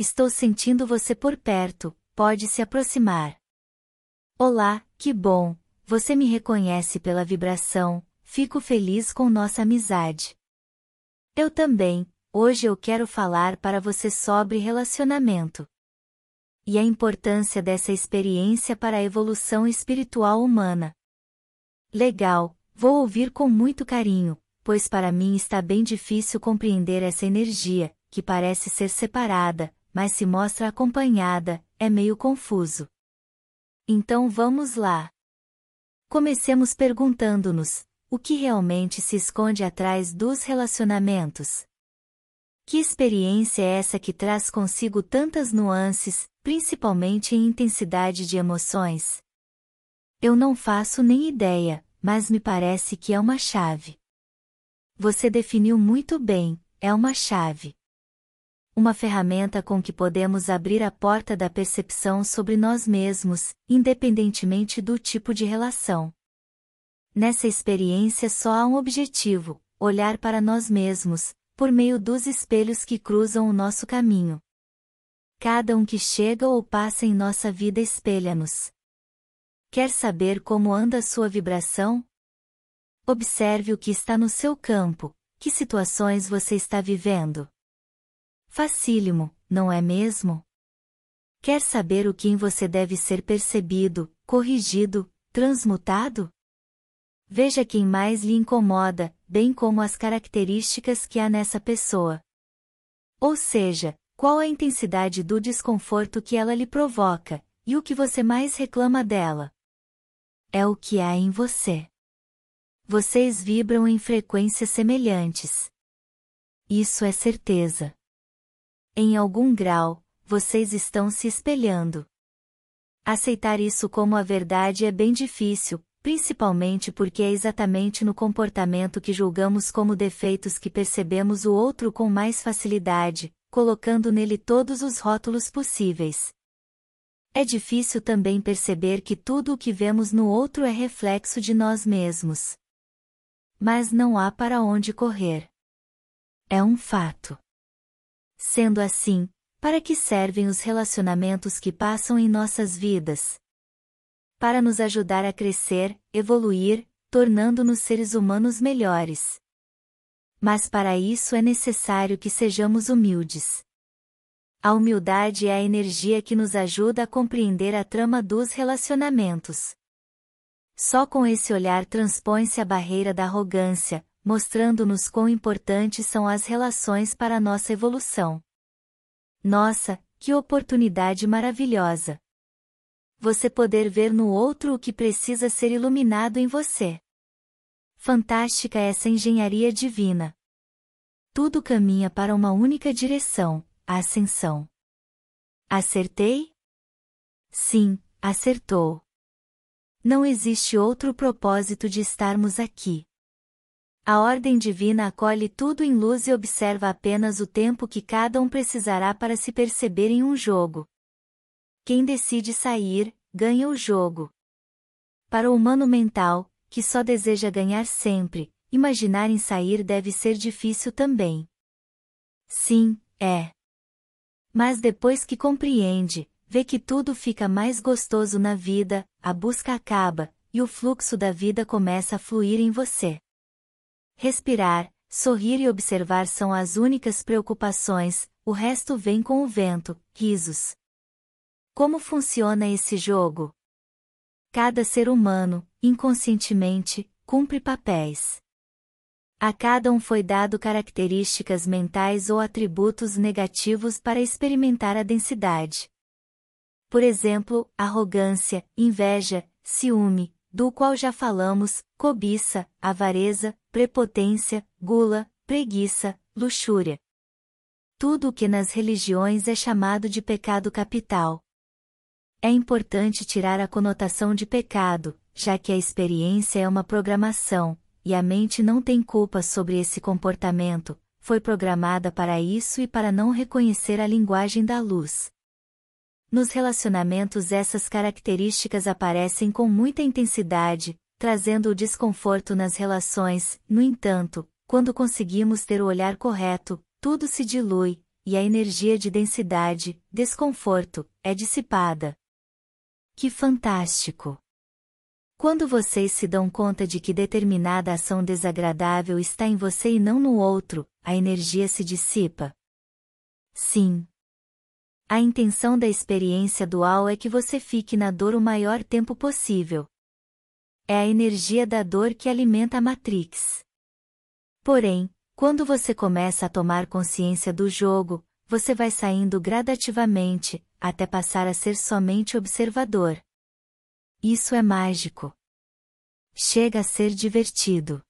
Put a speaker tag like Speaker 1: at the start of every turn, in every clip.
Speaker 1: Estou sentindo você por perto, pode se aproximar. Olá, que bom, você me reconhece pela vibração, fico feliz com nossa amizade. Eu também, hoje eu quero falar para você sobre relacionamento. E a importância dessa experiência para a evolução espiritual humana. Legal, vou ouvir com muito carinho, pois para mim está bem difícil compreender essa energia, que parece ser separada, mas se mostra acompanhada, é meio confuso. Então vamos lá. Comecemos perguntando-nos: o que realmente se esconde atrás dos relacionamentos? Que experiência é essa que traz consigo tantas nuances, principalmente em intensidade de emoções? Eu não faço nem ideia, mas me parece que é uma chave. Você definiu muito bem, é uma chave uma ferramenta com que podemos abrir a porta da percepção sobre nós mesmos, independentemente do tipo de relação. Nessa experiência só há um objetivo: olhar para nós mesmos, por meio dos espelhos que cruzam o nosso caminho. Cada um que chega ou passa em nossa vida espelha-nos. Quer saber como anda sua vibração? Observe o que está no seu campo, que situações você está vivendo. Facílimo, não é mesmo? Quer saber o que em você deve ser percebido, corrigido, transmutado? Veja quem mais lhe incomoda, bem como as características que há nessa pessoa. Ou seja, qual a intensidade do desconforto que ela lhe provoca, e o que você mais reclama dela. É o que há em você. Vocês vibram em frequências semelhantes. Isso é certeza em algum grau, vocês estão se espelhando. Aceitar isso como a verdade é bem difícil, principalmente porque é exatamente no comportamento que julgamos como defeitos que percebemos o outro com mais facilidade, colocando nele todos os rótulos possíveis. É difícil também perceber que tudo o que vemos no outro é reflexo de nós mesmos. Mas não há para onde correr. É um fato. Sendo assim, para que servem os relacionamentos que passam em nossas vidas? Para nos ajudar a crescer, evoluir, tornando-nos seres humanos melhores. Mas para isso é necessário que sejamos humildes. A humildade é a energia que nos ajuda a compreender a trama dos relacionamentos. Só com esse olhar transpõe-se a barreira da arrogância, mostrando-nos quão importantes são as relações para a nossa evolução. Nossa, que oportunidade maravilhosa! Você poder ver no outro o que precisa ser iluminado em você. Fantástica essa engenharia divina. Tudo caminha para uma única direção, a ascensão. Acertei? Sim, acertou. Não existe outro propósito de estarmos aqui. A ordem divina acolhe tudo em luz e observa apenas o tempo que cada um precisará para se perceber em um jogo. Quem decide sair, ganha o jogo. Para o humano mental, que só deseja ganhar sempre, imaginar em sair deve ser difícil também. Sim, é. Mas depois que compreende, vê que tudo fica mais gostoso na vida, a busca acaba, e o fluxo da vida começa a fluir em você. Respirar, sorrir e observar são as únicas preocupações, o resto vem com o vento, risos. Como funciona esse jogo? Cada ser humano, inconscientemente, cumpre papéis. A cada um foi dado características mentais ou atributos negativos para experimentar a densidade. Por exemplo, arrogância, inveja, ciúme, do qual já falamos, cobiça, avareza, prepotência, gula, preguiça, luxúria. Tudo o que nas religiões é chamado de pecado capital. É importante tirar a conotação de pecado, já que a experiência é uma programação, e a mente não tem culpa sobre esse comportamento, foi programada para isso e para não reconhecer a linguagem da luz. Nos relacionamentos essas características aparecem com muita intensidade, trazendo o desconforto nas relações, no entanto, quando conseguimos ter o olhar correto, tudo se dilui, e a energia de densidade, desconforto, é dissipada. Que fantástico! Quando vocês se dão conta de que determinada ação desagradável está em você e não no outro, a energia se dissipa. Sim. A intenção da experiência dual é que você fique na dor o maior tempo possível. É a energia da dor que alimenta a Matrix. Porém, quando você começa a tomar consciência do jogo, você vai saindo gradativamente, até passar a ser somente observador. Isso é mágico. Chega a ser divertido.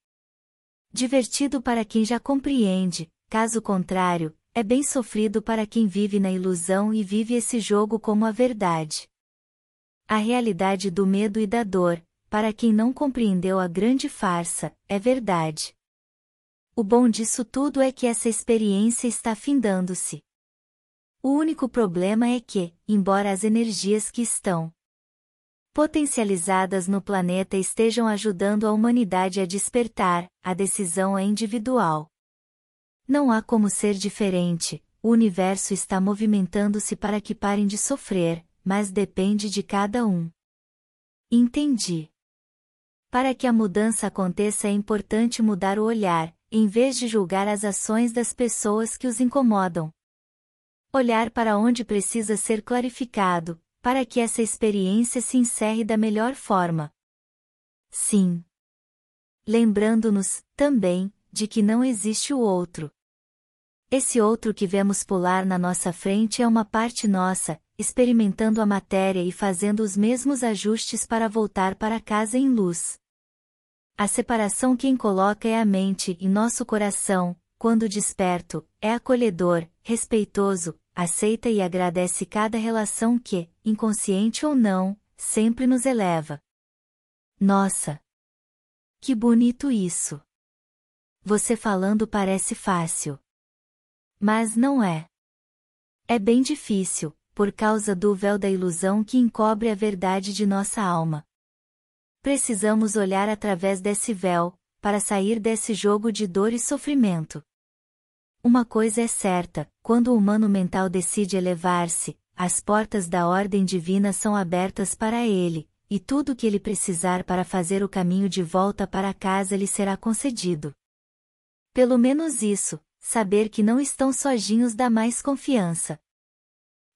Speaker 1: Divertido para quem já compreende, caso contrário, é bem sofrido para quem vive na ilusão e vive esse jogo como a verdade. A realidade do medo e da dor, para quem não compreendeu a grande farsa, é verdade. O bom disso tudo é que essa experiência está findando-se. O único problema é que, embora as energias que estão potencializadas no planeta estejam ajudando a humanidade a despertar, a decisão é individual. Não há como ser diferente, o universo está movimentando-se para que parem de sofrer, mas depende de cada um. Entendi. Para que a mudança aconteça é importante mudar o olhar, em vez de julgar as ações das pessoas que os incomodam. Olhar para onde precisa ser clarificado, para que essa experiência se encerre da melhor forma. Sim. Lembrando-nos, também, de que não existe o outro. Esse outro que vemos pular na nossa frente é uma parte nossa, experimentando a matéria e fazendo os mesmos ajustes para voltar para casa em luz. A separação quem coloca é a mente e nosso coração, quando desperto, é acolhedor, respeitoso, aceita e agradece cada relação que, inconsciente ou não, sempre nos eleva. Nossa! Que bonito isso! Você falando parece fácil. Mas não é. É bem difícil, por causa do véu da ilusão que encobre a verdade de nossa alma. Precisamos olhar através desse véu, para sair desse jogo de dor e sofrimento. Uma coisa é certa: quando o humano mental decide elevar-se, as portas da ordem divina são abertas para ele, e tudo o que ele precisar para fazer o caminho de volta para casa lhe será concedido. Pelo menos isso, saber que não estão sozinhos dá mais confiança.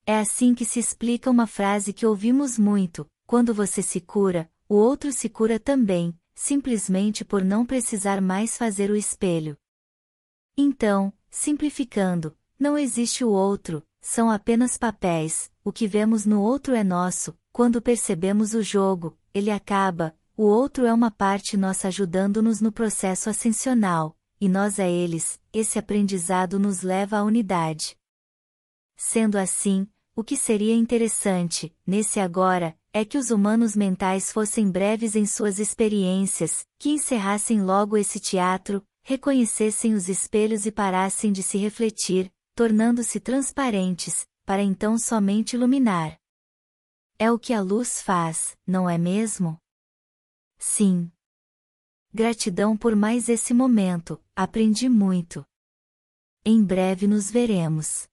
Speaker 1: É assim que se explica uma frase que ouvimos muito: quando você se cura, o outro se cura também, simplesmente por não precisar mais fazer o espelho. Então, simplificando, não existe o outro, são apenas papéis, o que vemos no outro é nosso, quando percebemos o jogo, ele acaba, o outro é uma parte nossa ajudando-nos no processo ascensional, e nós a eles, esse aprendizado nos leva à unidade. Sendo assim, o que seria interessante, nesse agora, é que os humanos mentais fossem breves em suas experiências, que encerrassem logo esse teatro, reconhecessem os espelhos e parassem de se refletir, tornando-se transparentes, para então somente iluminar. É o que a luz faz, não é mesmo? Sim. Gratidão por mais esse momento, aprendi muito. Em breve nos veremos.